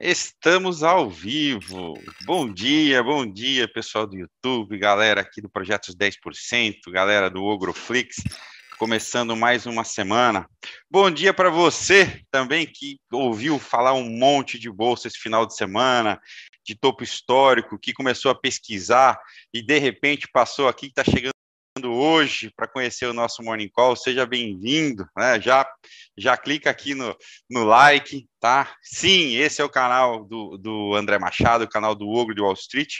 Estamos ao vivo. Bom dia, bom dia, pessoal do YouTube, galera aqui do Projetos 10%, galera do Ogroflix, começando mais uma semana. Bom dia para você também que ouviu falar um monte de bolsa esse final de semana, de topo histórico, que começou a pesquisar e de repente passou aqui, está chegando hoje para conhecer o nosso Morning Call, seja bem-vindo, né? Já, já clica aqui no, no like, tá? Sim, esse é o canal do, do André Machado, o canal do Ogro de Wall Street.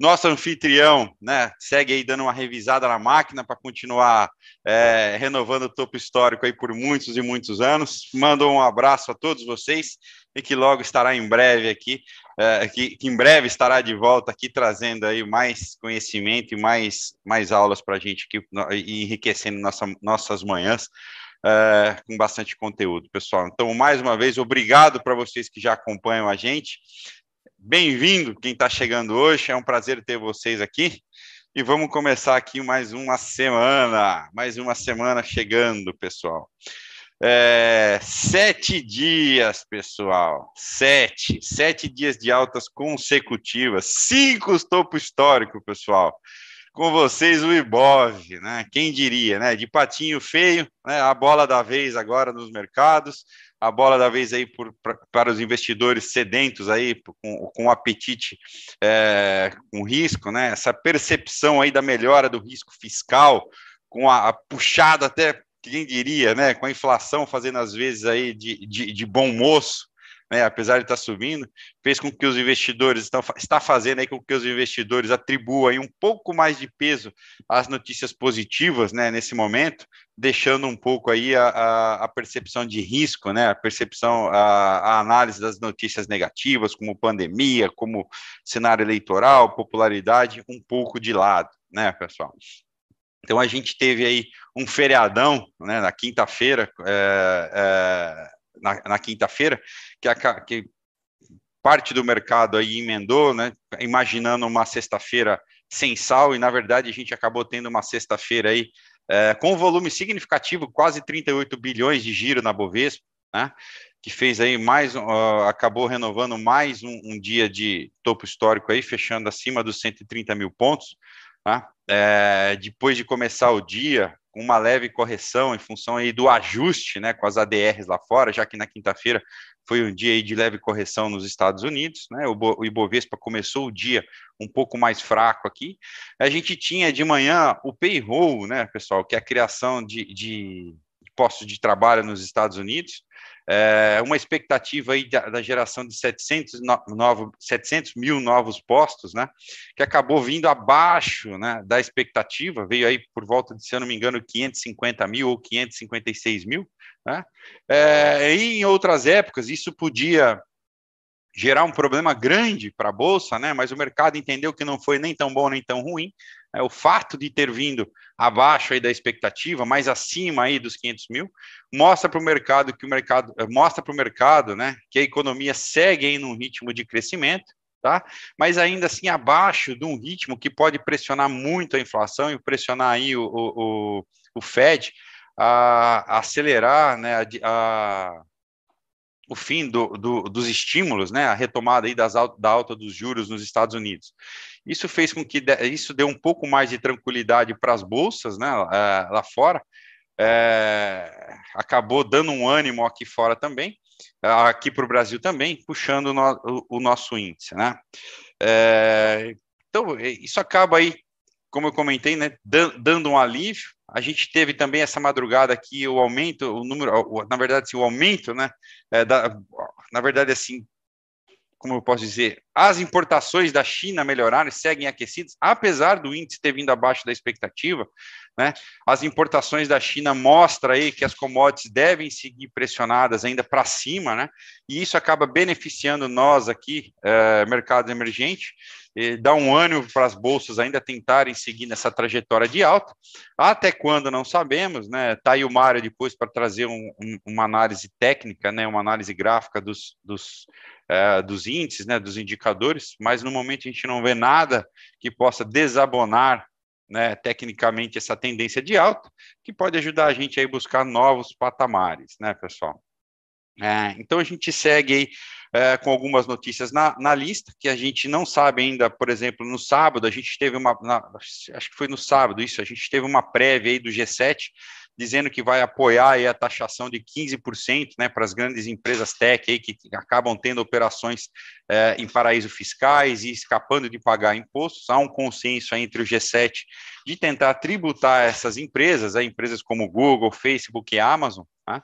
Nosso anfitrião, né? Segue aí dando uma revisada na máquina para continuar é, renovando o topo histórico aí por muitos e muitos anos. Mando um abraço a todos vocês e que logo estará em breve aqui, é, que, que, em breve estará de volta aqui trazendo aí mais conhecimento e mais, mais aulas para a gente aqui, e enriquecendo nossa, nossas manhãs. É, com bastante conteúdo, pessoal. Então, mais uma vez, obrigado para vocês que já acompanham a gente. Bem-vindo quem está chegando hoje, é um prazer ter vocês aqui. E vamos começar aqui mais uma semana, mais uma semana chegando, pessoal. É, sete dias, pessoal. Sete. Sete dias de altas consecutivas. Cinco topo histórico, pessoal. Com vocês, o Ibov, né? Quem diria, né? De patinho feio, né? A bola da vez agora nos mercados. A bola da vez aí por, pra, para os investidores sedentos aí, com, com apetite é, com risco, né? Essa percepção aí da melhora do risco fiscal, com a, a puxada até quem diria, né, com a inflação fazendo às vezes aí de, de, de bom moço, né, apesar de estar subindo, fez com que os investidores estão está fazendo aí com que os investidores atribuam um pouco mais de peso às notícias positivas, né, nesse momento, deixando um pouco aí a, a, a percepção de risco, né, a percepção, a, a, análise das notícias negativas, como pandemia, como cenário eleitoral, popularidade, um pouco de lado, né, pessoal. Então a gente teve aí um feriadão né, na quinta-feira, é, é, na, na quinta-feira, que, que, parte do mercado aí emendou, né, imaginando uma sexta-feira sem sal, e na verdade a gente acabou tendo uma sexta-feira aí é, com um volume significativo, quase 38 bilhões de giro na Bovespa, né, que fez aí mais, uh, acabou renovando mais um, um dia de topo histórico aí, fechando acima dos 130 mil pontos, Tá? É, depois de começar o dia, uma leve correção em função aí do ajuste né, com as ADRs lá fora, já que na quinta-feira foi um dia aí de leve correção nos Estados Unidos, né? O, Ibovespa começou o dia um pouco mais fraco aqui. A gente tinha de manhã o payroll, né, pessoal, que é a criação de, de postos de trabalho nos Estados Unidos. É, uma expectativa aí da, da, geração de 700, no, 700 mil novos postos, né, que acabou vindo abaixo né, da expectativa, veio aí por volta de, se eu não me engano, 550 mil ou 556 mil, né, é, em outras épocas isso podia gerar um problema grande para a Bolsa, né, mas o mercado entendeu que não foi nem tão bom nem tão ruim, é, o fato de ter vindo abaixo aí da expectativa, mais acima aí dos 500 mil, mostra para o mercado que o mercado eh, mostra para o mercado, né, que a economia segue em num ritmo de crescimento, tá? Mas ainda assim abaixo de um ritmo que pode pressionar muito a inflação e pressionar aí o, o, o Fed a, a acelerar, né, a, a o fim do, do, dos estímulos, né, a retomada aí das, da alta dos juros nos Estados Unidos. Isso fez com que de, isso deu um pouco mais de tranquilidade para as bolsas, né, é, lá fora, é, acabou dando um ânimo aqui fora também, aqui para o Brasil também, puxando no, o, o, nosso índice, né. É, então, isso acaba aí, como eu comentei, né, dando um alívio, a gente teve também essa madrugada aqui o aumento, o número, na verdade, assim, o aumento, né? É, da, na verdade, assim, como eu posso dizer, as importações da China melhoraram, seguem aquecidas, apesar do índice ter vindo abaixo da expectativa, né? As importações da China mostram aí que as commodities devem seguir pressionadas ainda para cima, né? E isso acaba beneficiando nós aqui, é, mercado emergente, dá um ânimo para as bolsas ainda tentarem seguir nessa trajetória de alta. Até quando não sabemos, né? Tá aí o Mário depois para trazer um, um, uma análise técnica, né? Uma análise gráfica dos, dos, é, dos índices, né? Dos indicadores, mas no momento a gente não vê nada que possa desabonar né, tecnicamente essa tendência de alta, que pode ajudar a gente a buscar novos patamares, né, pessoal? É, então a gente segue aí é, com algumas notícias na, na, lista, que a gente não sabe ainda, por exemplo, no sábado, a gente teve uma, na, acho que foi no sábado isso, a gente teve uma prévia aí do G7, dizendo que vai apoiar a taxação de 15% né, para as grandes empresas tech aí, que acabam tendo operações é, em paraísos fiscais e escapando de pagar impostos. Há um consenso entre o G7 de tentar tributar essas empresas, aí, empresas como Google, Facebook e Amazon. Né?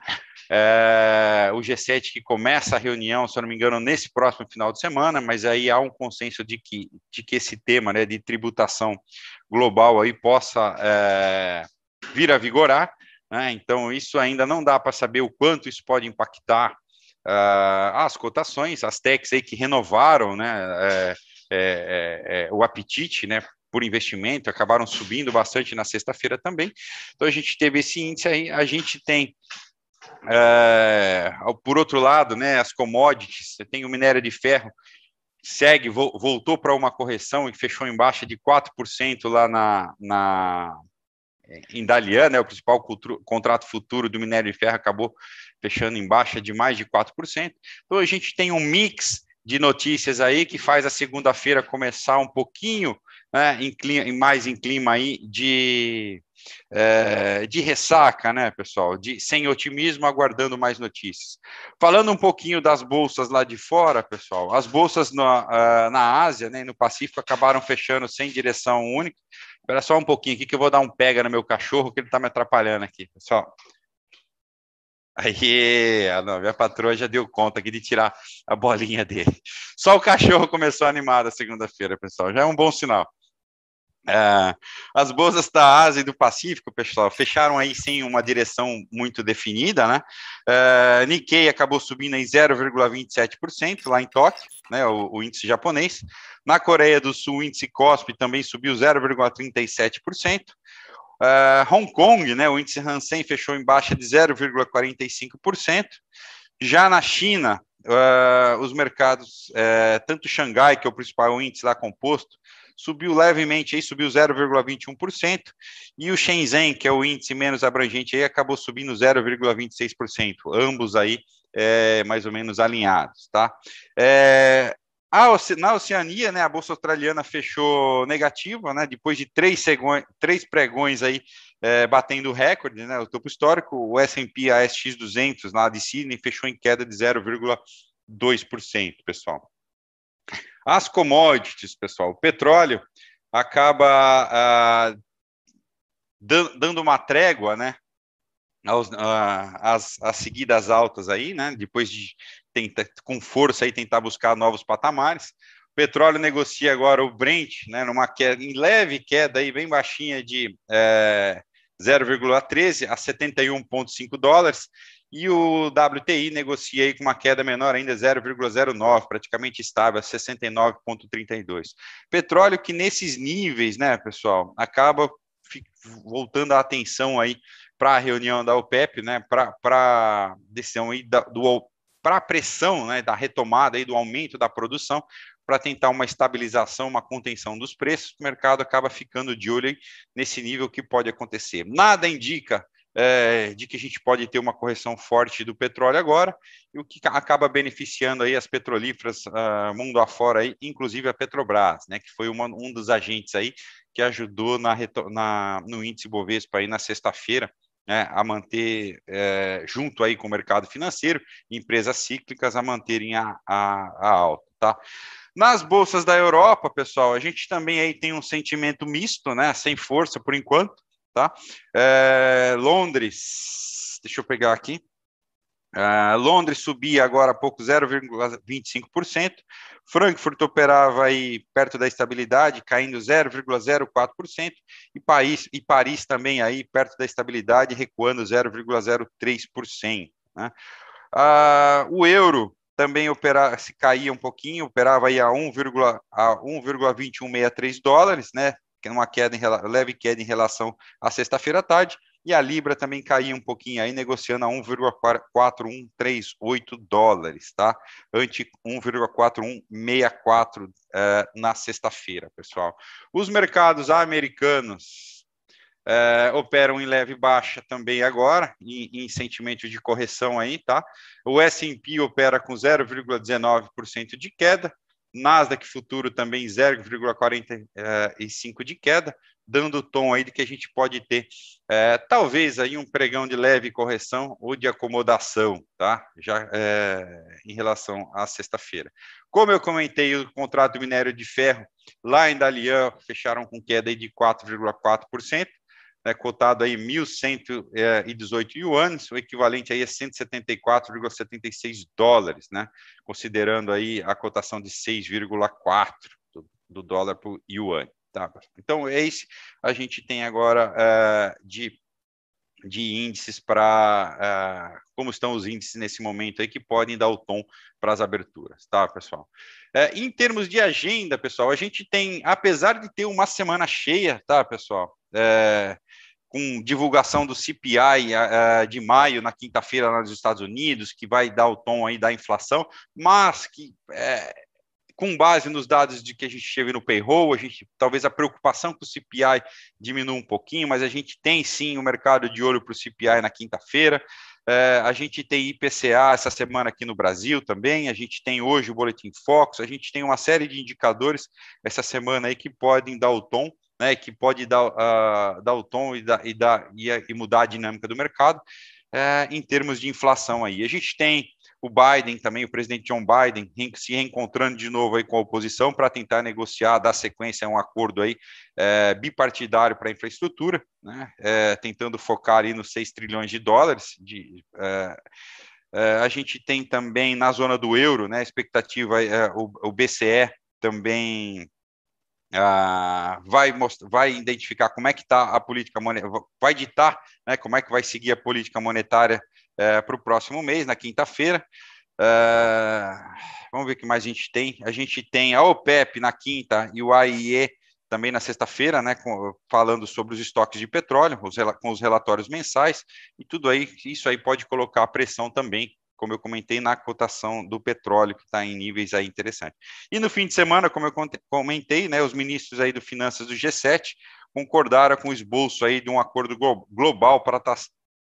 É, o G7 que começa a reunião, se eu não me engano, nesse próximo final de semana, mas aí há um consenso de que, de que esse tema né, de tributação global aí possa é, vir a vigorar. Né? Então, isso ainda não dá para saber o quanto isso pode impactar uh, as cotações, as techs aí que renovaram né, é, é, é, o apetite né, por investimento, acabaram subindo bastante na sexta-feira também. Então, a gente teve esse índice aí, a gente tem é, por outro lado, né, as commodities, você tem o minério de ferro, segue, voltou para uma correção e fechou em baixa de 4% lá na, na, em Dalian, né, o principal contrato futuro do minério de ferro acabou fechando em baixa de mais de 4%. Então a gente tem um mix de notícias aí que faz a segunda-feira começar um pouquinho né, em clima, mais em clima aí de, é, de ressaca, né, pessoal? De, sem otimismo, aguardando mais notícias. Falando um pouquinho das bolsas lá de fora, pessoal, as bolsas na, uh, na Ásia né, no Pacífico acabaram fechando sem direção única. Espera só um pouquinho aqui que eu vou dar um pega no meu cachorro, que ele está me atrapalhando aqui, pessoal. Aí, não, minha patroa já deu conta aqui de tirar a bolinha dele. Só o cachorro começou animado a segunda-feira, pessoal. Já é um bom sinal. É, as bolsas da Ásia e do Pacífico, pessoal, fecharam aí sem uma direção muito definida, né? É, Nikkei acabou subindo em 0,27% lá em Tóquio, né? O, o, índice japonês. Na Coreia do Sul, o índice COSP também subiu 0,37%. É, Hong Kong, né? O índice Hansen fechou em baixa de 0,45%. Já na China, uh, os mercados, uh, tanto Xangai, que é o principal índice lá composto, subiu levemente, aí subiu 0,21%, e o Shenzhen, que é o índice menos abrangente, aí acabou subindo 0,26%, ambos aí é, mais ou menos alinhados, tá? É, na Oceania, né, a bolsa australiana fechou negativa, né, depois de três, três pregões aí é, batendo recorde, né, o topo histórico, o S&P ASX 200 lá de Sydney fechou em queda de 0,2%, pessoal. As commodities, pessoal, o petróleo acaba ah, dando uma trégua, né, aos, ah, as, as seguidas altas aí, né, depois de tentar, com força aí tentar buscar novos patamares. O petróleo negocia agora o Brent, né, numa queda, em leve queda aí, bem baixinha de é, 0,13 a 71,5 dólares, e o WTI negocia aí com uma queda menor ainda, 0,09, praticamente estável, a 69,32. Petróleo que nesses níveis, né, pessoal, acaba voltando a atenção aí para a reunião da OPEP, né, para a decisão aí da, do para a pressão né, da retomada aí do aumento da produção, para tentar uma estabilização, uma contenção dos preços, o mercado acaba ficando de olho nesse nível que pode acontecer. Nada indica é, de que a gente pode ter uma correção forte do petróleo agora, e o que acaba beneficiando aí as petrolíferas uh, mundo afora, aí, inclusive a Petrobras, né, que foi uma, um dos agentes aí que ajudou na, na no índice Bovespa aí na sexta-feira, né, a manter, é, junto aí com o mercado financeiro, empresas cíclicas a manterem a, a, a alta, tá? Nas bolsas da Europa, pessoal, a gente também aí tem um sentimento misto, né, sem força por enquanto, tá? É, Londres, deixa eu pegar aqui, Uh, Londres subia agora há pouco 0,25%, Frankfurt operava aí perto da estabilidade, caindo 0,04%, e Paris, e Paris também aí perto da estabilidade, recuando 0,03%. Né? Uh, o euro também opera, se caía um pouquinho, operava aí a 1,2163 dólares, né? Uma queda em, leve queda em relação à sexta-feira à tarde, e a Libra também caiu um pouquinho aí, negociando a 1,4138 dólares, tá? Ante 1,4164 uh, na sexta-feira, pessoal. Os mercados americanos é, operam em leve baixa também agora, em, em sentimento de correção aí, tá? O S&P opera com 0,19% de queda, Nasdaq futuro também 0,45 de queda, dando o tom aí de que a gente pode ter é, talvez aí um pregão de leve correção ou de acomodação, tá? Já é, em relação à sexta-feira. Como eu comentei, o contrato minério de ferro lá em Dalian fecharam com queda de 4,4%, né, cotado aí 1.118 yuanes, o equivalente aí a 174,76 dólares, né, considerando aí a cotação de 6,4 do, do dólar por yuan. Tá? Então, é esse a gente tem agora uh, de, de índices para uh, como estão os índices nesse momento aí que podem dar o tom para as aberturas, tá, pessoal? Uh, em termos de agenda, pessoal, a gente tem, apesar de ter uma semana cheia, tá, pessoal? Com divulgação do CPI de maio na quinta-feira nos Estados Unidos, que vai dar o tom aí da inflação, mas que com base nos dados de que a gente teve no payroll, a gente talvez a preocupação com o CPI diminua um pouquinho, mas a gente tem sim o mercado de olho para o CPI na quinta-feira. É, a gente tem IPCA essa semana aqui no Brasil também, a gente tem hoje o Boletim Focus, a gente tem uma série de indicadores essa semana aí que podem dar o tom, né, que pode dar, uh, dar o tom e, dar, e, dar, e, e mudar a dinâmica do mercado é, em termos de inflação aí. A gente tem o Biden também, o presidente John Biden, se reencontrando de novo aí com a oposição para tentar negociar, dar sequência a um acordo aí é, bipartidário para infraestrutura, né, é, tentando focar ali nos 6 trilhões de dólares. De, é, é, a gente tem também na zona do euro, né, a expectativa, é, o, o BCE também Uh, vai, mostrar, vai identificar como é que está a política monetária, vai ditar né, como é que vai seguir a política monetária é, para o próximo mês, na quinta-feira. É, vamos ver o que mais a gente tem. A gente tem a OPEP na quinta e o AIE também na sexta-feira, né, falando sobre os estoques de petróleo, com os relatórios mensais, e tudo aí, isso aí pode colocar pressão também, como eu comentei, na cotação do petróleo, que está em níveis aí interessantes. E no fim de semana, como eu comentei, né, os ministros aí do Finanças do G7 concordaram com o esboço aí de um acordo global para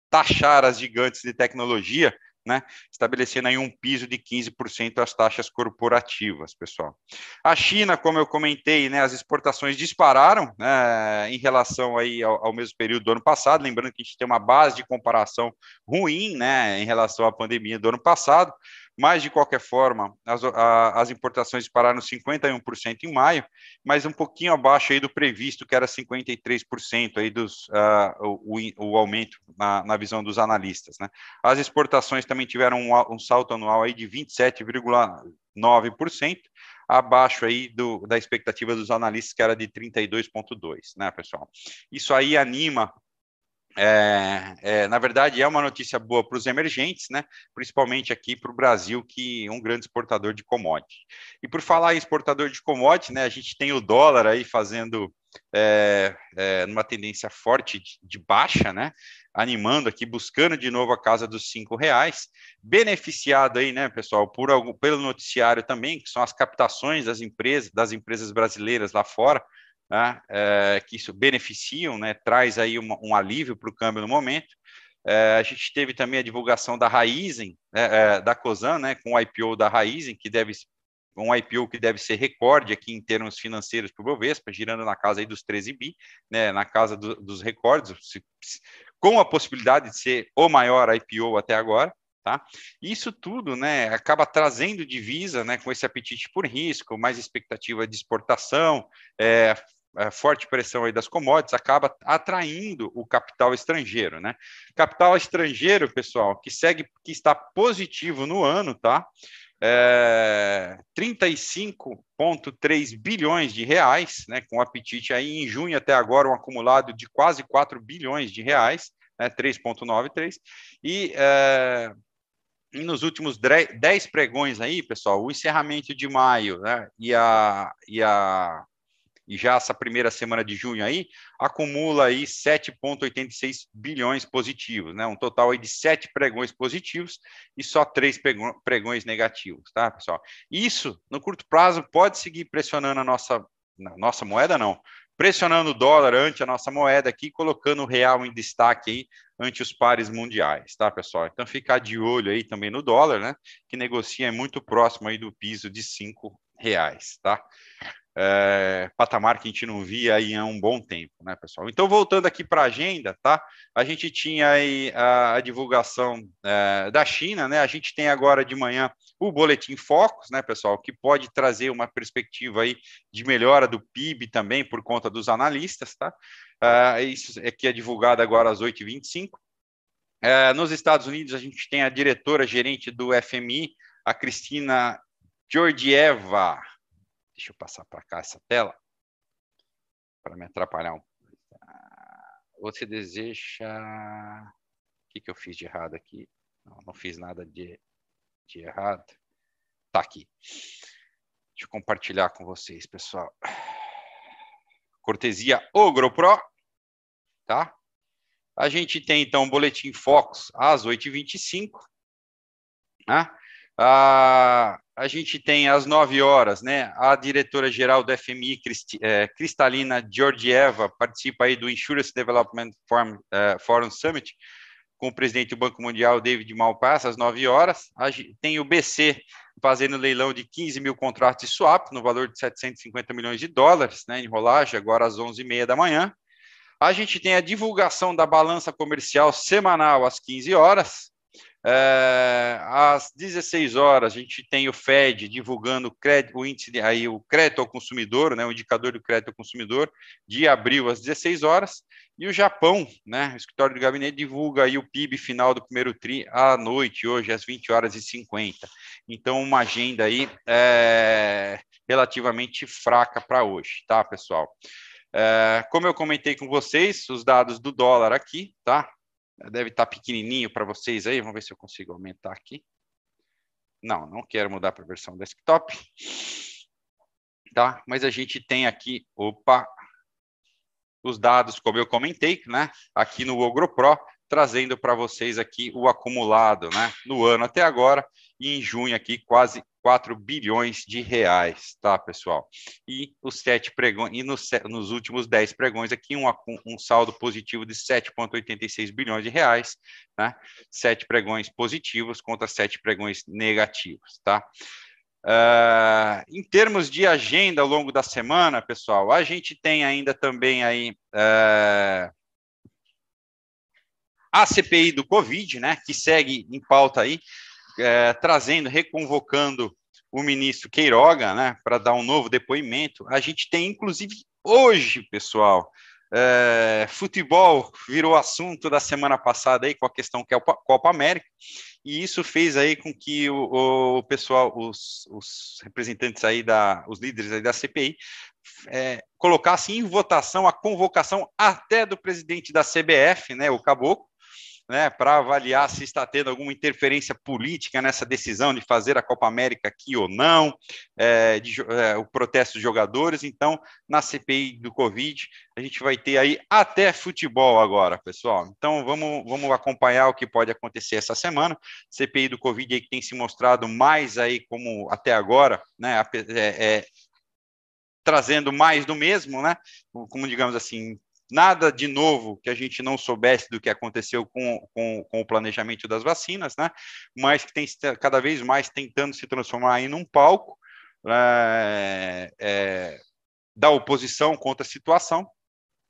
taxar as gigantes de tecnologia, né, estabelecendo aí um piso de 15% às taxas corporativas, pessoal. A China, como eu comentei, né, as exportações dispararam né, em relação aí ao, ao, mesmo período do ano passado, lembrando que a gente tem uma base de comparação ruim, né, em relação à pandemia do ano passado, mas, de qualquer forma, as, a, as importações pararam 51% em maio, mas um pouquinho abaixo aí do previsto, que era 53% aí dos, uh, o, o, aumento na, na, visão dos analistas. Né? As exportações também tiveram um, um salto anual aí de 27,9%, abaixo aí do, da expectativa dos analistas, que era de 32,2%, né, pessoal? Isso aí anima é, é, na verdade, é uma notícia boa para os emergentes, né? principalmente aqui para o Brasil, que é um grande exportador de commodity. E por falar em exportador de commodity, né, a gente tem o dólar aí fazendo é, é, numa tendência forte de, de, baixa, né? animando aqui, buscando de novo a casa dos cinco reais, beneficiado aí, né, pessoal, por algum, pelo noticiário também, que são as captações das empresas, das empresas brasileiras lá fora, é, que isso beneficiam, né, traz aí uma, um alívio para o câmbio no momento. É, a gente teve também a divulgação da Raizen, é, da COSAN, né, com o IPO da Raizen, que deve um IPO que deve ser recorde aqui em termos financeiros para o Bovespa, girando na casa aí dos 13 bi, né, na casa do, dos recordes, com a possibilidade de ser o maior IPO até agora. Tá? Isso tudo né, acaba trazendo divisa né, com esse apetite por risco, mais expectativa de exportação, é, forte pressão aí das commodities acaba atraindo o capital estrangeiro, né? Capital estrangeiro, pessoal, que segue, que está positivo no ano, tá? É, 35,3 bilhões de reais, né? Com apetite aí em junho até agora um acumulado de quase 4 bilhões de reais, né? 3,93 e é, e nos últimos 10 pregões aí, pessoal, o encerramento de maio né, e, a, e a e já essa primeira semana de junho aí, acumula aí 7,86 bilhões positivos, né? Um total aí de sete pregões positivos e só três pregões negativos, tá, pessoal? Isso, no curto prazo, pode seguir pressionando a nossa, nossa moeda, não, pressionando o dólar ante a nossa moeda aqui, colocando o real em destaque aí ante os pares mundiais, tá, pessoal? Então, ficar de olho aí também no dólar, né, que negocia muito próximo aí do piso de cinco reais, tá? É, patamar que a gente não via aí há um bom tempo, né, pessoal? Então, voltando aqui para a agenda, tá? A gente tinha aí a, a divulgação é, da China, né? A gente tem agora de manhã o Boletim Focus, né, pessoal, que pode trazer uma perspectiva aí de melhora do PIB também por conta dos analistas, tá? É, isso aqui é divulgado agora às 8h25. É, nos Estados Unidos, a gente tem a diretora gerente do FMI, a Cristina Georgieva. Deixa eu passar para cá essa tela para me atrapalhar um Você deseja. O que, que eu fiz de errado aqui? Não, não fiz nada de, de errado. Tá aqui. Deixa eu compartilhar com vocês, pessoal. Cortesia Ogro Pro, tá? A gente tem então o boletim Focus às 8h25, né? Ah, a gente tem às 9 horas, né? A diretora-geral do FMI, Cristi, é, Cristalina Georgieva, participa aí do Insurance Development Forum, é, Forum Summit com o presidente do Banco Mundial, David Malpass, às 9 horas. Tem o BC fazendo leilão de 15 mil contratos de swap, no valor de 750 milhões de dólares, né, em rolagem, agora às 11h30 da manhã. A gente tem a divulgação da balança comercial semanal às 15 horas. É, às 16 horas, a gente tem o Fed divulgando o, crédito, o índice de, aí, o crédito ao consumidor, né, o indicador do crédito ao consumidor, de abril às 16 horas, e o Japão, né, o escritório do gabinete divulga aí o PIB final do primeiro TRI à noite, hoje, às 20 horas e 50. Então, uma agenda aí é, relativamente fraca para hoje, tá, pessoal? É, como eu comentei com vocês, os dados do dólar aqui, tá? Deve estar tá pequenininho para vocês aí. Vamos ver se eu consigo aumentar aqui. Não, não quero mudar para a versão desktop. Tá? Mas a gente tem aqui, opa, os dados, como eu comentei, né? Aqui no Ogro Pro, trazendo para vocês aqui o acumulado, né? No ano até agora, e em junho aqui quase 4 bilhões de reais, tá, pessoal? E os sete pregões, e nos, nos últimos 10 pregões aqui, um, um saldo positivo de 7,86 bilhões de reais, né? Sete pregões positivos contra sete pregões negativos, tá? Uh, em termos de agenda ao longo da semana, pessoal, a gente tem ainda também aí uh, a CPI do Covid, né, que segue em pauta aí, é, trazendo, reconvocando o ministro Queiroga, né, para dar um novo depoimento. A gente tem, inclusive, hoje, pessoal, é, futebol virou assunto da semana passada aí com a questão que é o Copa América, e isso fez aí com que o, o pessoal, os, os, representantes aí da, os líderes aí da CPI, é, colocassem em votação a convocação até do presidente da CBF, né, o Caboclo, né, para avaliar se está tendo alguma interferência política nessa decisão de fazer a Copa América aqui ou não, é, de, é, o protesto dos jogadores. Então, na CPI do Covid, a gente vai ter aí até futebol agora, pessoal. Então, vamos, vamos acompanhar o que pode acontecer essa semana. CPI do Covid aí que tem se mostrado mais aí como até agora, né, é, é trazendo mais do mesmo, né? Como digamos assim, nada de novo que a gente não soubesse do que aconteceu com, com, com, o planejamento das vacinas, né? Mas que tem cada vez mais tentando se transformar em um palco é, é, da oposição contra a situação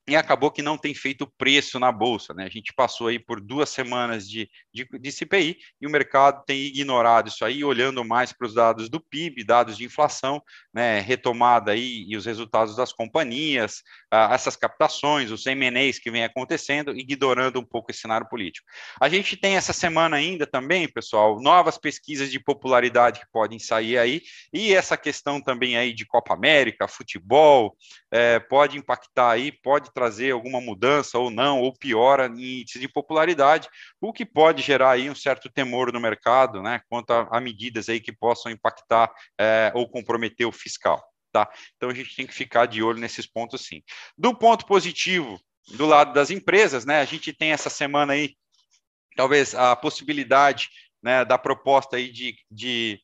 e acabou que não tem feito preço na bolsa, né? A gente passou aí por duas semanas de, de, de CPI e o mercado tem ignorado isso aí, olhando mais para os dados do PIB, dados de inflação, né? Retomada aí e os resultados das companhias, ah, essas captações, os M&As que vem acontecendo, ignorando um pouco esse cenário político. A gente tem essa semana ainda também, pessoal, novas pesquisas de popularidade que podem sair aí e essa questão também aí de Copa América, futebol, é, pode impactar aí, pode trazer alguma mudança ou não, ou piora em índice de popularidade, o que pode gerar aí um certo temor no mercado, né, quanto a, a medidas aí que possam impactar é, ou comprometer o fiscal, tá? Então a gente tem que ficar de olho nesses pontos sim. Do ponto positivo, do lado das empresas, né, a gente tem essa semana aí, talvez a possibilidade, né, da proposta aí de, de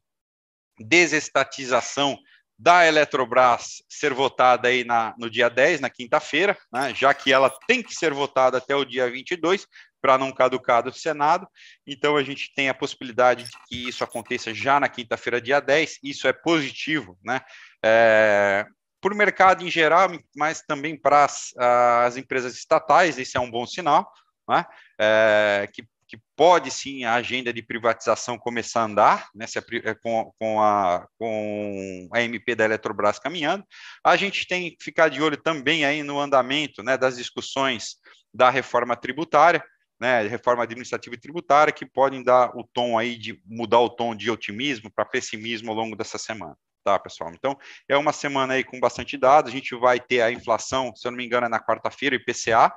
desestatização da Eletrobras ser votada aí na, no dia 10, na quinta-feira, né, já que ela tem que ser votada até o dia 22, para não caducar do Senado. Então, a gente tem a possibilidade de que isso aconteça já na quinta-feira, dia 10. Isso é positivo, né? É, para o mercado em geral, mas também para as, as, empresas estatais, esse é um bom sinal, né? É, que que pode sim a agenda de privatização começar a andar, né, a, é, com, com, a, com a MP da Eletrobras caminhando. A gente tem que ficar de olho também aí no andamento né, das discussões da reforma tributária, né, reforma administrativa e tributária, que podem dar o tom aí de mudar o tom de otimismo para pessimismo ao longo dessa semana. Tá, pessoal? Então, é uma semana aí com bastante dados. A gente vai ter a inflação, se eu não me engano, é na quarta-feira, IPCA,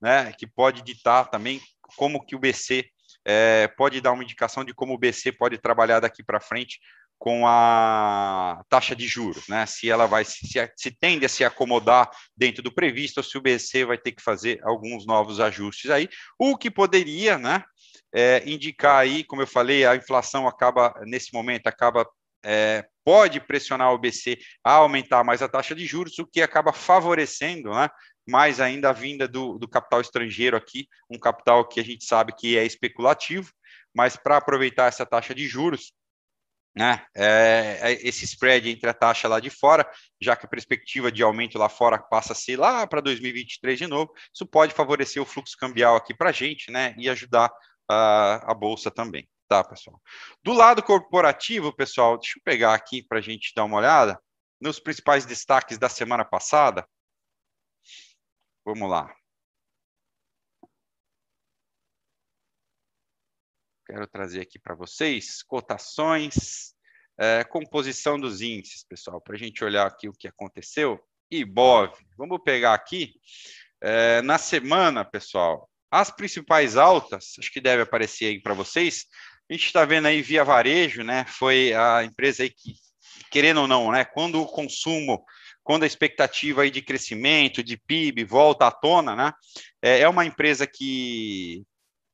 né, que pode ditar também como que o BC é, pode dar uma indicação de como o BC pode trabalhar daqui para frente com a taxa de juros, né? Se ela vai se, se, tende a se acomodar dentro do previsto, ou se o BC vai ter que fazer alguns novos ajustes aí, o que poderia, né? É, indicar aí, como eu falei, a inflação acaba nesse momento acaba é, pode pressionar o BC a aumentar mais a taxa de juros, o que acaba favorecendo, né? Mais ainda a vinda do, do capital estrangeiro aqui, um capital que a gente sabe que é especulativo, mas para aproveitar essa taxa de juros, né, é, é, esse spread entre a taxa lá de fora, já que a perspectiva de aumento lá fora passa a ser lá para 2023 de novo, isso pode favorecer o fluxo cambial aqui para a gente, né, e ajudar a, a bolsa também, tá, pessoal? Do lado corporativo, pessoal, deixa eu pegar aqui para a gente dar uma olhada nos principais destaques da semana passada. Vamos lá. Quero trazer aqui para vocês cotações, é, composição dos índices, pessoal, para a gente olhar aqui o que aconteceu. IBOV, vamos pegar aqui. É, na semana, pessoal, as principais altas, acho que deve aparecer aí para vocês. A gente está vendo aí via varejo, né? Foi a empresa aí que, querendo ou não, né? Quando o consumo quando a expectativa aí de crescimento, de PIB volta à tona, né? É, é uma empresa que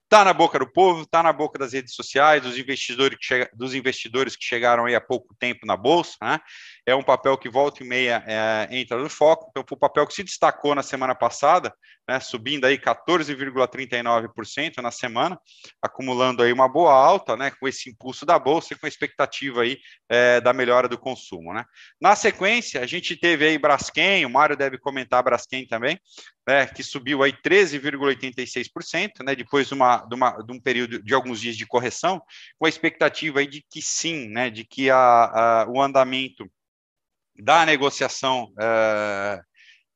está na boca do povo, está na boca das redes sociais, dos investidores, que chega, dos investidores que chegaram aí há pouco tempo na bolsa, né? É um papel que volta e meia é, entra no foco. Então, um papel que se destacou na semana passada, né? Subindo aí 14,39% na semana, acumulando aí uma boa alta, né? Com esse impulso da bolsa e com a expectativa aí é, da melhora do consumo, né? Na sequência, a gente teve aí Braskem, o Mário deve comentar Braskem também, né, que subiu aí 13,86%, né, depois de, uma, de, uma, de, um período de alguns dias de correção, com a expectativa aí de que sim, né, de que a, a o andamento da negociação é,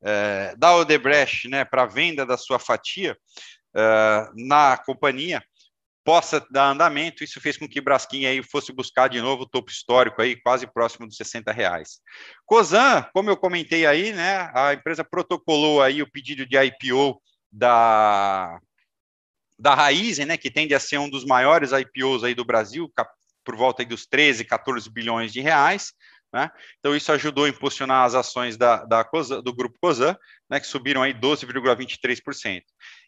é, da Odebrecht né, para a venda da sua fatia é, na companhia possa dar andamento, isso fez com que Braskem aí fosse buscar de novo o topo histórico aí, quase próximo dos 60 reais. Cosan, como eu comentei aí, né, a empresa protocolou aí o pedido de IPO da da Raizen, né, que tende a ser um dos maiores IPOs aí do Brasil, por volta aí dos 13, 14 bilhões de reais. Né? Então, isso ajudou a impulsionar as ações da, da COSAN, do grupo COSAN, né, que subiram aí 12,23%.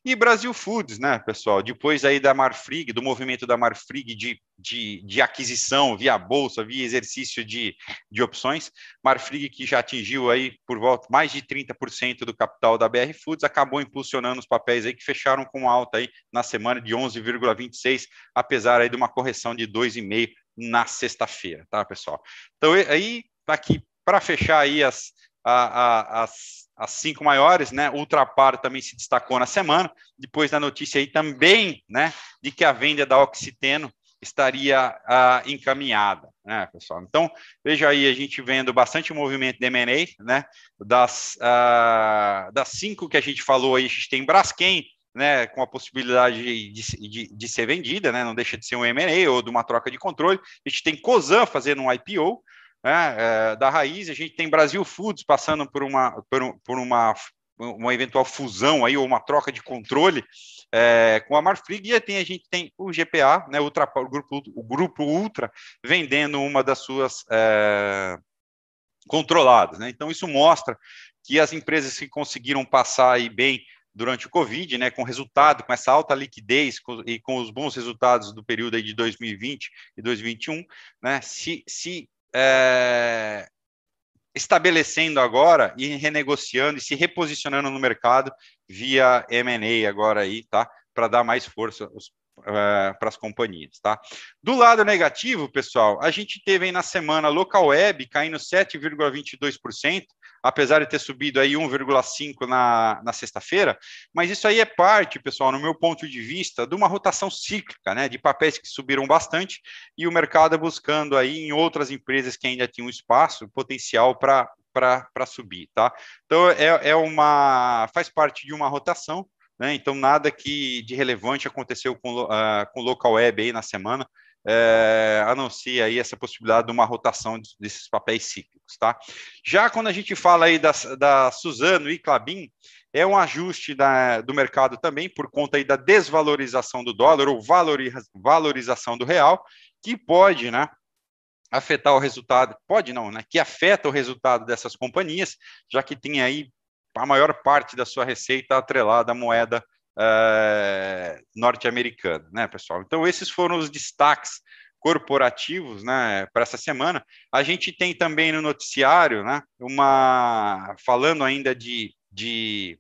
E Brasil Foods, né, pessoal, depois aí da Marfrig, do movimento da Marfrig de, de, de aquisição via bolsa, via exercício de, de opções, Marfrig que já atingiu aí por volta mais de 30% do capital da BR Foods, acabou impulsionando os papéis aí que fecharam com alta aí na semana de 11,26, apesar aí de uma correção de 2,5 na sexta-feira, tá, pessoal? Então, aí, aqui, para fechar aí as, a, a, as, as cinco maiores, né, Ultrapar também se destacou na semana, depois da notícia aí também, né, de que a venda da Oxiteno estaria encaminhada, né, pessoal? Então, veja aí, a gente vendo bastante movimento de M&A, né, das, uh, das cinco que a gente falou aí, a gente tem Braskem, né, com a possibilidade de, de, de, ser vendida, né, não deixa de ser um M&A ou de uma troca de controle. A gente tem Cosan fazendo um IPO né, é, da raiz, a gente tem Brasil Foods passando por uma, por, por uma, uma eventual fusão aí ou uma troca de controle é, com a Marfrig e tem, a gente tem o GPA, né, Ultra, o, grupo, o grupo Ultra, vendendo uma das suas é, controladas. Né? Então, isso mostra que as empresas que conseguiram passar aí bem durante o Covid, né, com resultado, com essa alta liquidez com, e com os bons resultados do período aí de 2020 e 2021, né, se, se é, estabelecendo agora e renegociando e se reposicionando no mercado via M&A agora aí, tá? Para dar mais força uh, para as companhias, tá? Do lado negativo, pessoal, a gente teve aí na semana local web caindo 7,22%, apesar de ter subido aí 1,5% na, na sexta-feira, mas isso aí é parte, pessoal, no meu ponto de vista, de uma rotação cíclica, né, de papéis que subiram bastante e o mercado buscando aí em outras empresas que ainda tinham espaço, potencial para para subir, tá? Então é, é uma faz parte de uma rotação, né? Então nada que de relevante aconteceu com uh, com local web aí na semana, é, a não ser aí essa possibilidade de uma rotação desses papéis cíclicos, tá? Já quando a gente fala aí da, da Suzano e Clabin, é um ajuste da, do mercado também por conta aí da desvalorização do dólar ou valorização do real, que pode, né, afetar o resultado, pode não, né, que afeta o resultado dessas companhias, já que tem aí a maior parte da sua receita atrelada à moeda uh, norte-americana, né, pessoal? Então, esses foram os destaques corporativos, né, para essa semana. A gente tem também no noticiário, né, uma falando ainda de de,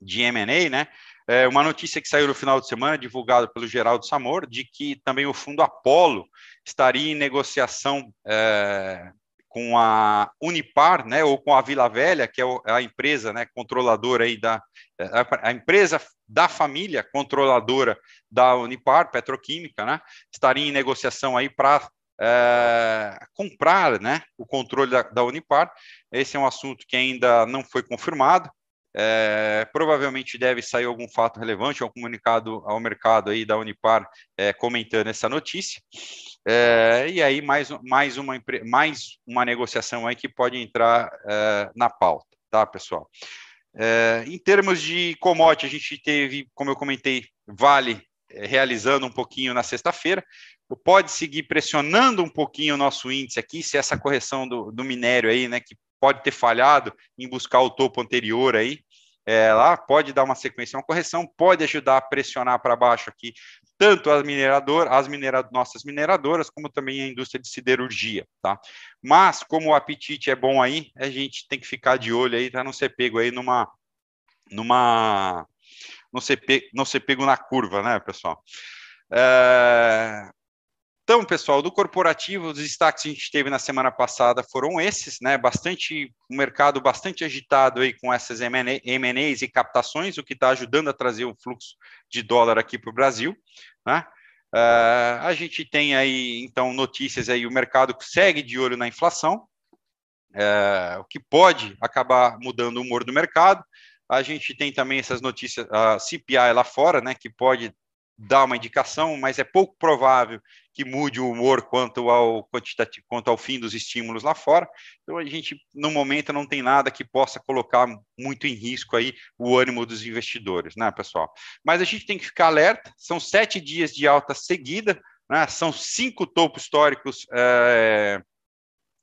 de M&A, né, é uma notícia que saiu no final de semana, divulgada pelo Geraldo Samor, de que também o fundo Apollo estaria em negociação é, com a Unipar, né, ou com a Vila Velha, que é a empresa, né, controladora aí da a empresa da família controladora da Unipar, Petroquímica, né, estaria em negociação aí para é, comprar, né, o controle da, da, Unipar. Esse é um assunto que ainda não foi confirmado. É, provavelmente deve sair algum fato relevante, algum comunicado ao mercado aí da Unipar é, comentando essa notícia. É, e aí mais, mais, uma, mais uma negociação aí que pode entrar é, na pauta, tá, pessoal? É, em termos de commodity, a gente teve, como eu comentei, Vale é, realizando um pouquinho na sexta-feira, pode seguir pressionando um pouquinho o nosso índice aqui, se essa correção do, do minério aí, né, que pode ter falhado em buscar o topo anterior aí, é, lá pode dar uma sequência, uma correção, pode ajudar a pressionar para baixo aqui tanto as mineradoras, as minera, nossas mineradoras, como também a indústria de siderurgia, tá? Mas como o apetite é bom aí, a gente tem que ficar de olho aí para não ser pego aí numa numa não ser, pe, não ser pego na curva, né, pessoal? É, então, pessoal, do corporativo, os destaques que a gente teve na semana passada foram esses, né? Bastante, um mercado bastante agitado aí com essas M&As e captações, o que está ajudando a trazer o fluxo de dólar aqui para o Brasil, né? Uh, a gente tem aí, então, notícias aí, o mercado segue de olho na inflação, uh, o que pode acabar mudando o humor do mercado. A gente tem também essas notícias, a CPI lá fora, né, que pode dá uma indicação, mas é pouco provável que mude o humor quanto ao quantitativo, quanto ao fim dos estímulos lá fora. Então a gente no momento não tem nada que possa colocar muito em risco aí o ânimo dos investidores, né, pessoal? Mas a gente tem que ficar alerta. São sete dias de alta seguida, né? São cinco topos históricos é,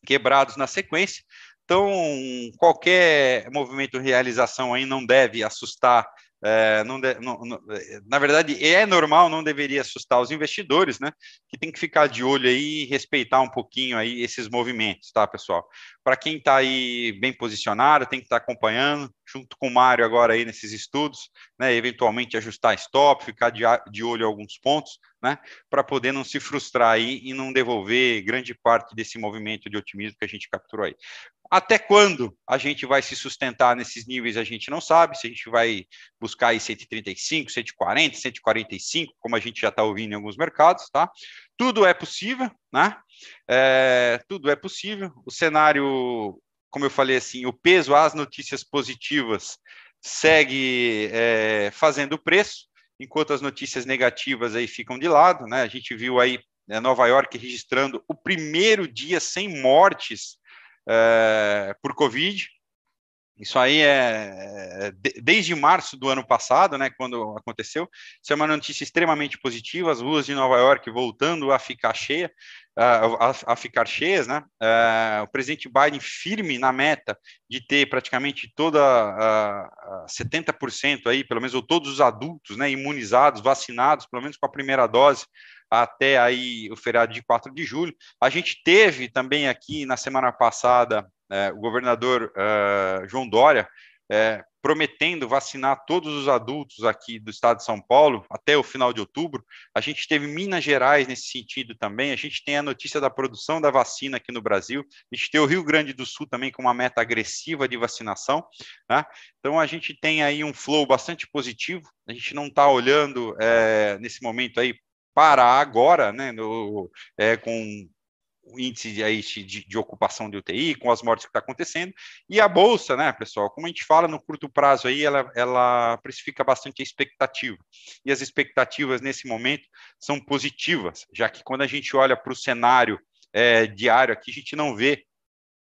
quebrados na sequência. Então, qualquer movimento de realização aí não deve assustar é, não de, não, não, é, na verdade, é normal, não deveria assustar os investidores, né? Que tem que ficar de olho aí e respeitar um pouquinho aí esses movimentos, tá, pessoal? Para quem está aí bem posicionado, tem que estar tá acompanhando, junto com o Mário agora aí nesses estudos, né? Eventualmente ajustar stop, ficar de, de olho em alguns pontos, né? Para poder não se frustrar aí e não devolver grande parte desse movimento de otimismo que a gente capturou aí. Até quando a gente vai se sustentar nesses níveis, a gente não sabe. Se a gente vai buscar aí 135, 140, 145, como a gente já está ouvindo em alguns mercados, tá? Tudo é possível, né? É, tudo é possível. O cenário, como eu falei assim, o peso às notícias positivas segue é, fazendo preço, enquanto as notícias negativas aí ficam de lado, né? A gente viu aí né, Nova York registrando o primeiro dia sem mortes é, por Covid. Isso aí é, é desde março do ano passado, né, quando aconteceu. Isso é uma notícia extremamente positiva. As ruas de Nova York voltando a ficar cheia, a, a ficar cheias, né? É, o presidente Biden firme na meta de ter praticamente toda a 70% aí, pelo menos ou todos os adultos, né, imunizados, vacinados, pelo menos com a primeira dose até aí o feriado de 4 de julho. A gente teve também aqui na semana passada é, o governador uh, João Dória é, prometendo vacinar todos os adultos aqui do estado de São Paulo até o final de outubro. A gente teve Minas Gerais nesse sentido também. A gente tem a notícia da produção da vacina aqui no Brasil. A gente tem o Rio Grande do Sul também com uma meta agressiva de vacinação. Né? Então a gente tem aí um flow bastante positivo. A gente não está olhando é, nesse momento aí para agora, né, no, é, com índice de, de, de, ocupação de UTI, com as mortes que está acontecendo, e a Bolsa, né, pessoal, como a gente fala no curto prazo aí, ela, ela precifica bastante a expectativa, e as expectativas nesse momento são positivas, já que quando a gente olha para o cenário é, diário aqui, a gente não vê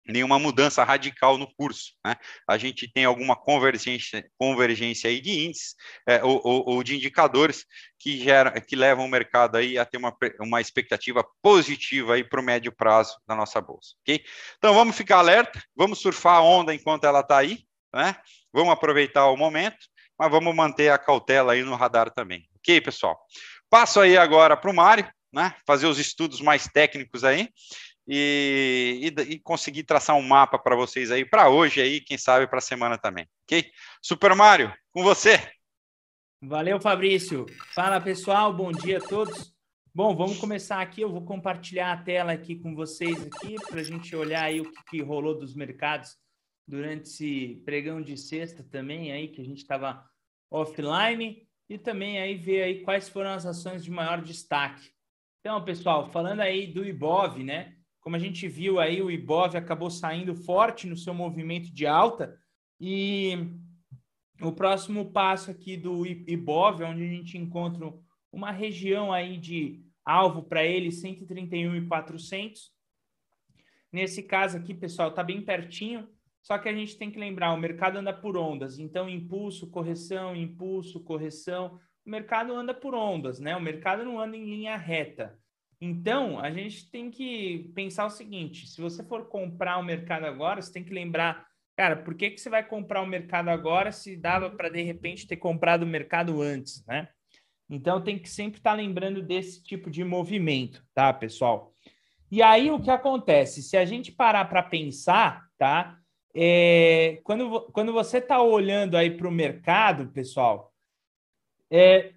nenhuma mudança radical no curso. Né? A gente tem alguma convergência, convergência aí de índices é, ou, ou, ou, de indicadores que, gera, que levam o mercado aí a ter uma, uma expectativa positiva para o médio prazo da nossa bolsa. Okay? Então vamos ficar alerta, vamos surfar a onda enquanto ela está aí, né? vamos aproveitar o momento, mas vamos manter a cautela aí no radar também. Ok, pessoal? Passo aí agora para o Mário, né? fazer os estudos mais técnicos aí e, e, e conseguir traçar um mapa para vocês aí para hoje aí, quem sabe para a semana também, ok? Super Mario, com você. Valeu, Fabrício. Fala, pessoal, bom dia a todos. Bom, vamos começar aqui. Eu vou compartilhar a tela aqui com vocês aqui para a gente olhar aí o que, que, rolou dos mercados durante esse pregão de sexta também aí que a gente estava offline e também aí ver aí quais foram as ações de maior destaque. Então, pessoal, falando aí do IBOV, né? Como a gente viu aí, o Ibov acabou saindo forte no seu movimento de alta e o próximo passo aqui do Ibov, onde a gente encontra uma região aí de alvo para ele 131,400. Nesse caso aqui, pessoal, está bem pertinho, só que a gente tem que lembrar, o mercado anda por ondas, então impulso, correção, impulso, correção, o mercado anda por ondas, né? O mercado não anda em linha reta. Então, a gente tem que pensar o seguinte: se você for comprar o mercado agora, você tem que lembrar, cara, por que, que você vai comprar o mercado agora se dava para de repente ter comprado o mercado antes, né? Então, tem que sempre estar tá lembrando desse tipo de movimento, tá, pessoal? E aí, o que acontece? Se a gente parar para pensar, tá? É, quando, quando você está olhando aí para o mercado, pessoal, é,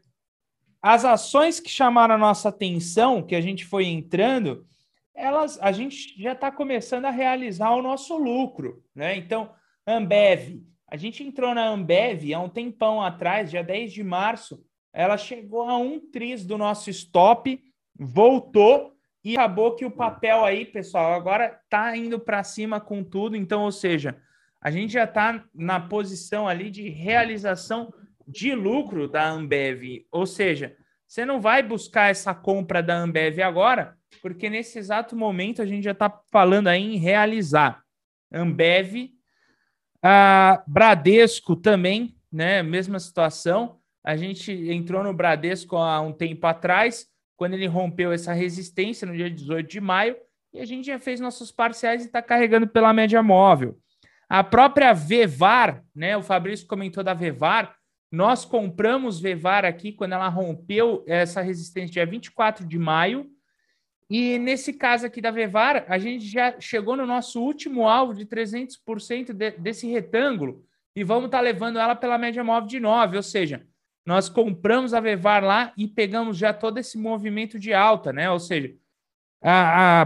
as ações que chamaram a nossa atenção, que a gente foi entrando, elas a gente já está começando a realizar o nosso lucro, né? Então, Ambev, a gente entrou na Ambev há um tempão atrás, dia 10 de março, ela chegou a um tris do nosso stop, voltou e acabou que o papel aí, pessoal, agora está indo para cima com tudo. Então, ou seja, a gente já está na posição ali de realização de lucro da Ambev. Ou seja, você não vai buscar essa compra da Ambev agora, porque nesse exato momento a gente já está falando aí em realizar. Ambev, a Bradesco também, né? Mesma situação. A gente entrou no Bradesco há um tempo atrás, quando ele rompeu essa resistência no dia 18 de maio, e a gente já fez nossos parciais e está carregando pela média móvel. A própria Vevar, né? O Fabrício comentou da Vevar, nós compramos Vevar aqui quando ela rompeu essa resistência dia 24 de maio. E nesse caso aqui da Vevar, a gente já chegou no nosso último alvo de 300% de, desse retângulo e vamos estar tá levando ela pela média móvel de 9, ou seja, nós compramos a Vevar lá e pegamos já todo esse movimento de alta, né? Ou seja,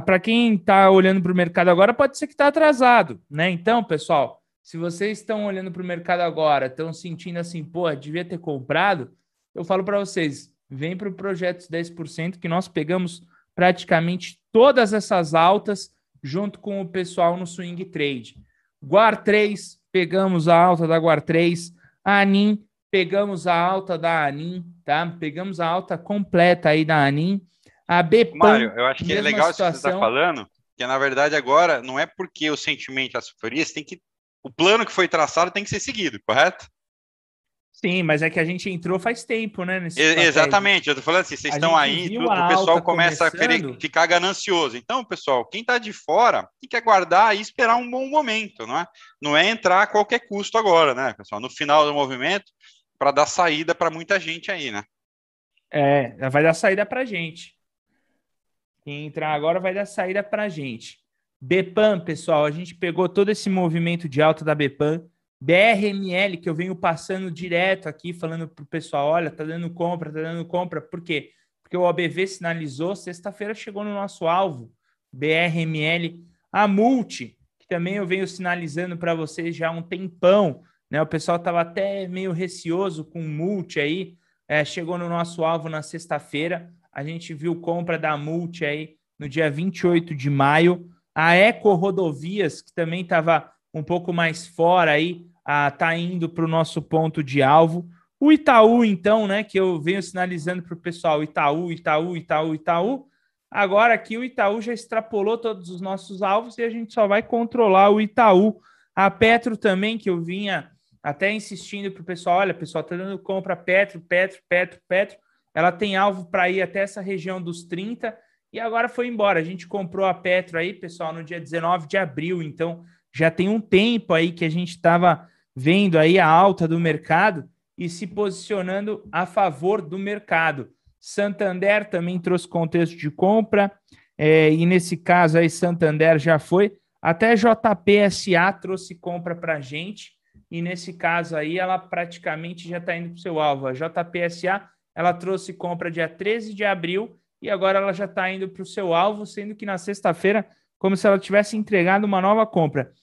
para quem está olhando para o mercado agora, pode ser que está atrasado, né? Então, pessoal, se vocês estão olhando para o mercado agora, estão sentindo assim, pô, devia ter comprado, eu falo para vocês, vem para o Projetos 10%, que nós pegamos praticamente todas essas altas junto com o pessoal no Swing Trade. Guar 3, pegamos a alta da Guar 3, a Anin, pegamos a alta da Anin, tá? Pegamos a alta completa aí da Anin. A BPAN, Mário, eu acho que é legal situação. isso que você está falando, que na verdade agora não é porque o sentimento é superior, você tem que o plano que foi traçado tem que ser seguido, correto? Sim, mas é que a gente entrou faz tempo, né? exatamente, eu tô falando assim, vocês a estão aí, tudo, o pessoal começa começando. a querer ficar ganancioso. Então, pessoal, quem está de fora tem que aguardar e esperar um bom momento, não é? Não é entrar a qualquer custo agora, né, pessoal? No final do movimento, para dar saída para muita gente aí, né? É, vai dar saída para gente. Quem entrar agora vai dar saída para a gente. Bepan, pessoal, a gente pegou todo esse movimento de alta da Bepan. BRML, que eu venho passando direto aqui, falando para o pessoal: olha, tá dando compra, tá dando compra. Por quê? Porque o OBV sinalizou, sexta-feira chegou no nosso alvo. BRML, a Multi, que também eu venho sinalizando para vocês já há um tempão. Né? O pessoal estava até meio receoso com Multi aí. É, chegou no nosso alvo na sexta-feira. A gente viu compra da Multi aí no dia 28 de maio. A Eco Rodovias, que também estava um pouco mais fora aí, está indo para o nosso ponto de alvo. O Itaú, então, né, que eu venho sinalizando para o pessoal, Itaú, Itaú, Itaú, Itaú. Agora aqui o Itaú já extrapolou todos os nossos alvos e a gente só vai controlar o Itaú. A Petro também, que eu vinha até insistindo para o pessoal, olha, pessoal, tá dando compra Petro, Petro, Petro, Petro. Ela tem alvo para ir até essa região dos 30 e agora foi embora. A gente comprou a Petro aí, pessoal, no dia 19 de abril, então já tem um tempo aí que a gente estava vendo aí a alta do mercado e se posicionando a favor do mercado. Santander também trouxe contexto de compra, é, e nesse caso aí Santander já foi. Até JPSA trouxe compra para a gente, e nesse caso aí ela praticamente já está indo para o seu alvo. A JPSA ela trouxe compra dia 13 de abril e agora ela já está indo para o seu alvo, sendo que na sexta-feira, como se ela tivesse entregado uma nova compra.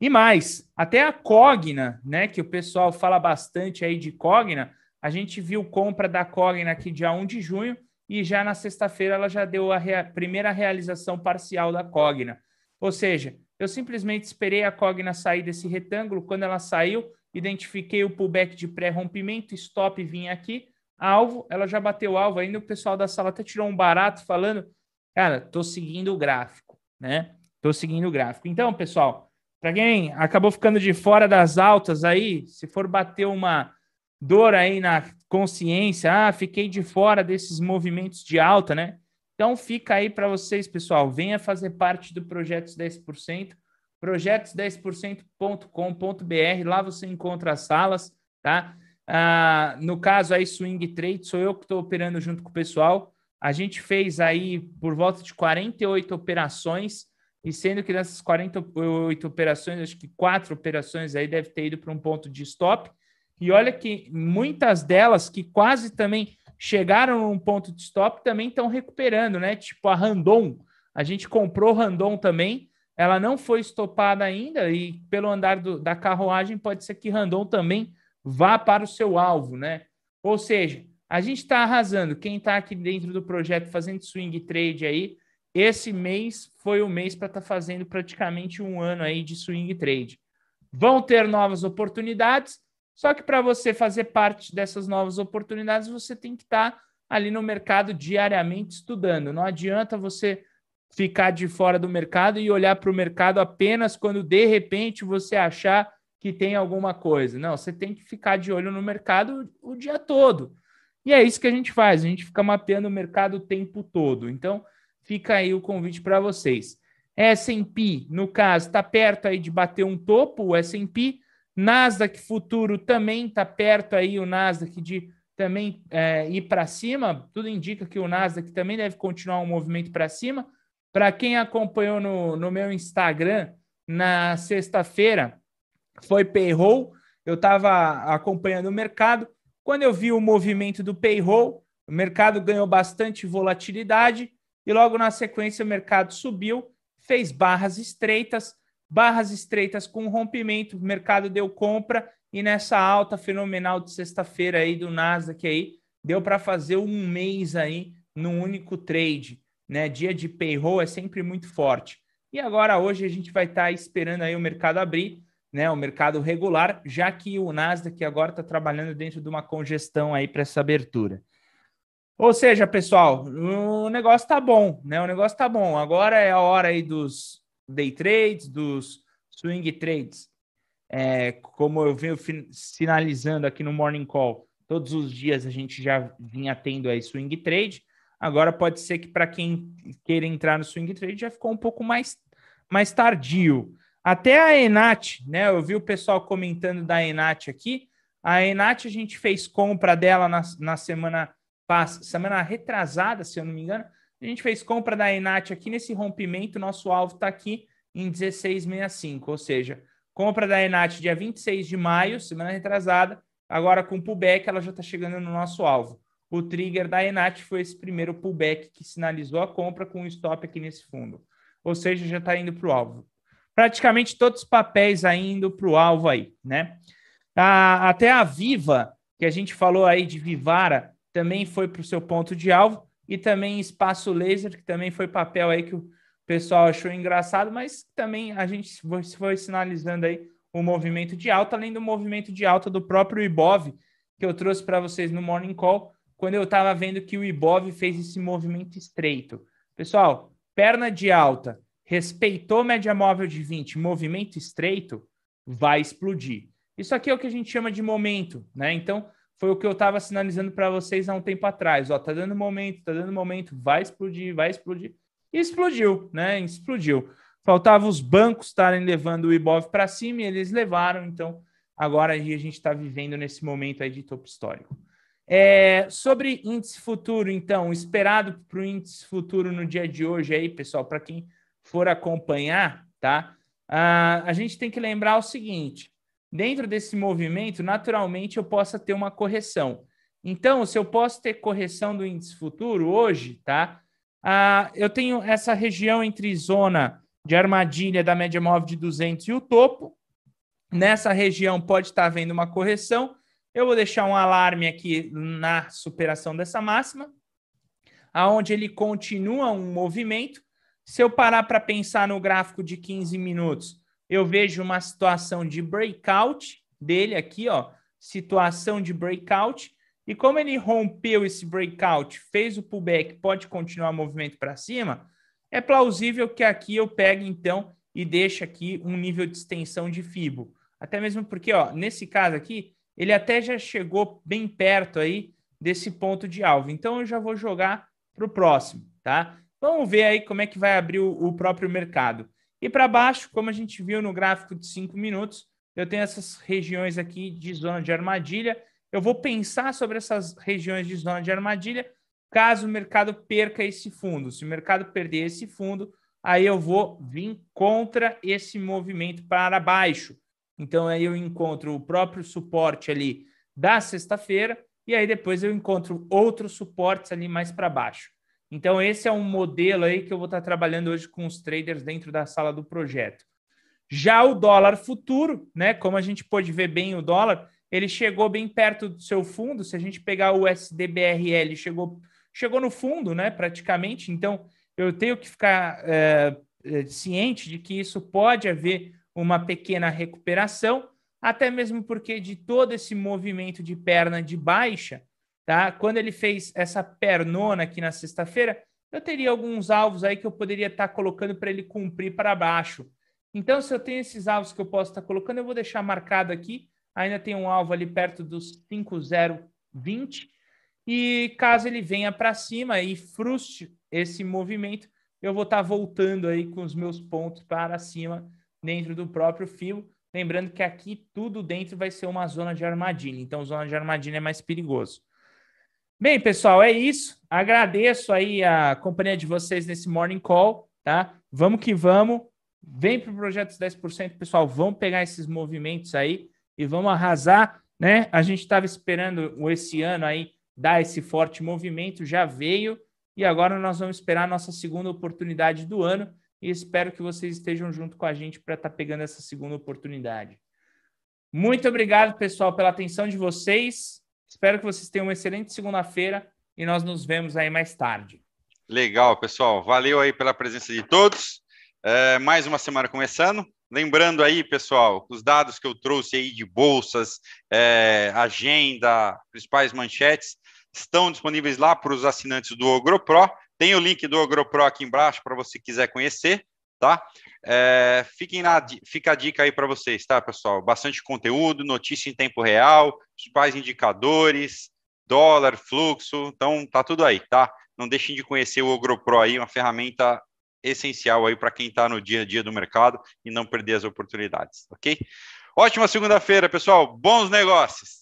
E mais, até a Cogna, né, que o pessoal fala bastante aí de Cogna, a gente viu compra da Cogna aqui dia 1 de junho e já na sexta-feira ela já deu a rea primeira realização parcial da Cogna. Ou seja, eu simplesmente esperei a Cogna sair desse retângulo, quando ela saiu, identifiquei o pullback de pré-rompimento, stop vinha aqui, alvo, ela já bateu alvo, ainda o pessoal da sala até tirou um barato falando, cara, tô seguindo o gráfico, né? Tô seguindo o gráfico. Então, pessoal, para quem acabou ficando de fora das altas aí, se for bater uma dor aí na consciência, ah, fiquei de fora desses movimentos de alta, né? Então fica aí para vocês, pessoal, venha fazer parte do Projetos 10%, projetos10%.com.br, lá você encontra as salas, tá? Ah, no caso aí, Swing Trade, sou eu que estou operando junto com o pessoal. A gente fez aí por volta de 48 operações, e sendo que nessas 48 operações, acho que quatro operações aí deve ter ido para um ponto de stop. E olha que muitas delas que quase também chegaram num ponto de stop também estão recuperando, né? Tipo a Randon, a gente comprou Randon também, ela não foi estopada ainda e pelo andar do, da carruagem pode ser que Randon também vá para o seu alvo, né? Ou seja, a gente está arrasando. Quem está aqui dentro do projeto fazendo swing trade aí, esse mês foi o mês para estar tá fazendo praticamente um ano aí de swing trade. Vão ter novas oportunidades, só que para você fazer parte dessas novas oportunidades, você tem que estar tá ali no mercado diariamente estudando. Não adianta você ficar de fora do mercado e olhar para o mercado apenas quando de repente você achar que tem alguma coisa. Não, você tem que ficar de olho no mercado o dia todo. E é isso que a gente faz, a gente fica mapeando o mercado o tempo todo. Então, Fica aí o convite para vocês. S&P, no caso, está perto aí de bater um topo, o S&P. Nasdaq futuro também está perto aí, o Nasdaq de também é, ir para cima. Tudo indica que o Nasdaq também deve continuar um movimento para cima. Para quem acompanhou no, no meu Instagram, na sexta-feira, foi payroll. Eu estava acompanhando o mercado. Quando eu vi o movimento do payroll, o mercado ganhou bastante volatilidade e logo na sequência o mercado subiu, fez barras estreitas, barras estreitas com rompimento, o mercado deu compra e nessa alta fenomenal de sexta-feira aí do Nasdaq aí, deu para fazer um mês aí num único trade, né? Dia de payroll é sempre muito forte. E agora hoje a gente vai estar tá esperando aí o mercado abrir, né? O mercado regular, já que o Nasdaq agora está trabalhando dentro de uma congestão aí para essa abertura. Ou seja, pessoal, o negócio tá bom, né? O negócio tá bom. Agora é a hora aí dos day trades, dos swing trades. É, como eu venho sinalizando aqui no Morning Call, todos os dias a gente já vinha tendo aí swing trade. Agora pode ser que para quem queira entrar no swing trade já ficou um pouco mais, mais tardio. Até a Enat, né? Eu vi o pessoal comentando da Enat aqui. A Enat a gente fez compra dela na, na semana semana retrasada, se eu não me engano, A gente fez compra da Enat aqui nesse rompimento, nosso alvo está aqui em 16,65, ou seja, compra da Enat dia 26 de maio, semana retrasada, agora com pullback ela já está chegando no nosso alvo. O trigger da Enat foi esse primeiro pullback que sinalizou a compra com um stop aqui nesse fundo. Ou seja, já está indo para o alvo. Praticamente todos os papéis indo para o alvo aí, né? A, até a Viva, que a gente falou aí de Vivara, também foi para o seu ponto de alvo. E também Espaço Laser, que também foi papel aí que o pessoal achou engraçado, mas também a gente foi, sinalizando aí o movimento de alta, além do movimento de alta do próprio Ibov, que eu trouxe para vocês no Morning Call, quando eu estava vendo que o Ibov fez esse movimento estreito. Pessoal, perna de alta, respeitou média móvel de 20, movimento estreito, vai explodir. Isso aqui é o que a gente chama de momento, né? Então, foi o que eu estava sinalizando para vocês há um tempo atrás. Ó, tá dando momento, tá dando momento, vai explodir, vai explodir. E explodiu, né? Explodiu. Faltava os bancos estarem levando o Ibov para cima e eles levaram. Então, agora a gente está vivendo nesse momento aí de topo histórico. É, sobre índice futuro, então, esperado para o índice futuro no dia de hoje aí, pessoal, para quem for acompanhar, tá? Ah, a gente tem que lembrar o seguinte: dentro desse movimento, naturalmente eu possa ter uma correção. Então, se eu posso ter correção do índice futuro hoje, tá? Ah, eu tenho essa região entre zona de armadilha da média móvel de 200 e o topo. Nessa região pode estar havendo uma correção eu vou deixar um alarme aqui na superação dessa máxima, aonde ele continua um movimento. Se eu parar para pensar no gráfico de 15 minutos, eu vejo uma situação de breakout dele aqui, ó, situação de breakout. E como ele rompeu esse breakout, fez o pullback, pode continuar o movimento para cima, é plausível que aqui eu pegue então e deixe aqui um nível de extensão de FIBO. Até mesmo porque, ó, nesse caso aqui, ele até já chegou bem perto aí desse ponto de alvo. Então eu já vou jogar para o próximo, tá? Vamos ver aí como é que vai abrir o, o próprio mercado. E para baixo, como a gente viu no gráfico de 5 minutos, eu tenho essas regiões aqui de zona de armadilha. Eu vou pensar sobre essas regiões de zona de armadilha caso o mercado perca esse fundo. Se o mercado perder esse fundo, aí eu vou vir contra esse movimento para baixo. Então aí eu encontro o próprio suporte ali da sexta-feira e aí depois eu encontro outros suportes ali mais para baixo. Então esse é um modelo aí que eu vou estar trabalhando hoje com os traders dentro da sala do projeto. Já o dólar futuro, né, como a gente pode ver bem o dólar, ele chegou bem perto do seu fundo. Se a gente pegar o SDBRL, chegou chegou no fundo, né, praticamente. Então eu tenho que ficar é, ciente de que isso pode haver uma pequena recuperação, até mesmo porque de todo esse movimento de perna de baixa, tá? Quando ele fez essa pernona aqui na sexta-feira, eu teria alguns alvos aí que eu poderia estar tá colocando para ele cumprir para baixo. Então, se eu tenho esses alvos que eu posso estar tá colocando, eu vou deixar marcado aqui. Ainda tem um alvo ali perto dos 5020. E caso ele venha para cima e frustre esse movimento, eu vou estar tá voltando aí com os meus pontos para cima dentro do próprio fio. Lembrando que aqui tudo dentro vai ser uma zona de armadilha, então zona de armadilha é mais perigoso. Bem, pessoal, é isso. Agradeço aí a companhia de vocês nesse morning call, tá? Vamos que vamos. Vem para o projeto 10%, pessoal. Vamos pegar esses movimentos aí e vamos arrasar, né? A gente estava esperando esse ano aí dar esse forte movimento, já veio e agora nós vamos esperar a nossa segunda oportunidade do ano e espero que vocês estejam junto com a gente para estar tá pegando essa segunda oportunidade. Muito obrigado, pessoal, pela atenção de vocês. Espero que vocês tenham uma excelente segunda-feira e nós nos vemos aí mais tarde. Legal, pessoal. Valeu aí pela presença de todos. É, mais uma semana começando. Lembrando aí, pessoal, os dados que eu trouxe aí de bolsas, é, agenda, principais manchetes, estão disponíveis lá para os assinantes do OgroPro. Tem o link do AgroPro aqui embaixo para você quiser conhecer, tá? É, fiquem na, fica a dica aí para vocês, tá, pessoal? Bastante conteúdo, notícia em tempo real, principais indicadores, dólar, fluxo, então tá tudo aí, tá? Não deixem de conhecer o AgroPro aí, uma ferramenta essencial aí para quem está no dia a dia do mercado e não perder as oportunidades, ok? Ótima segunda-feira, pessoal. Bons negócios!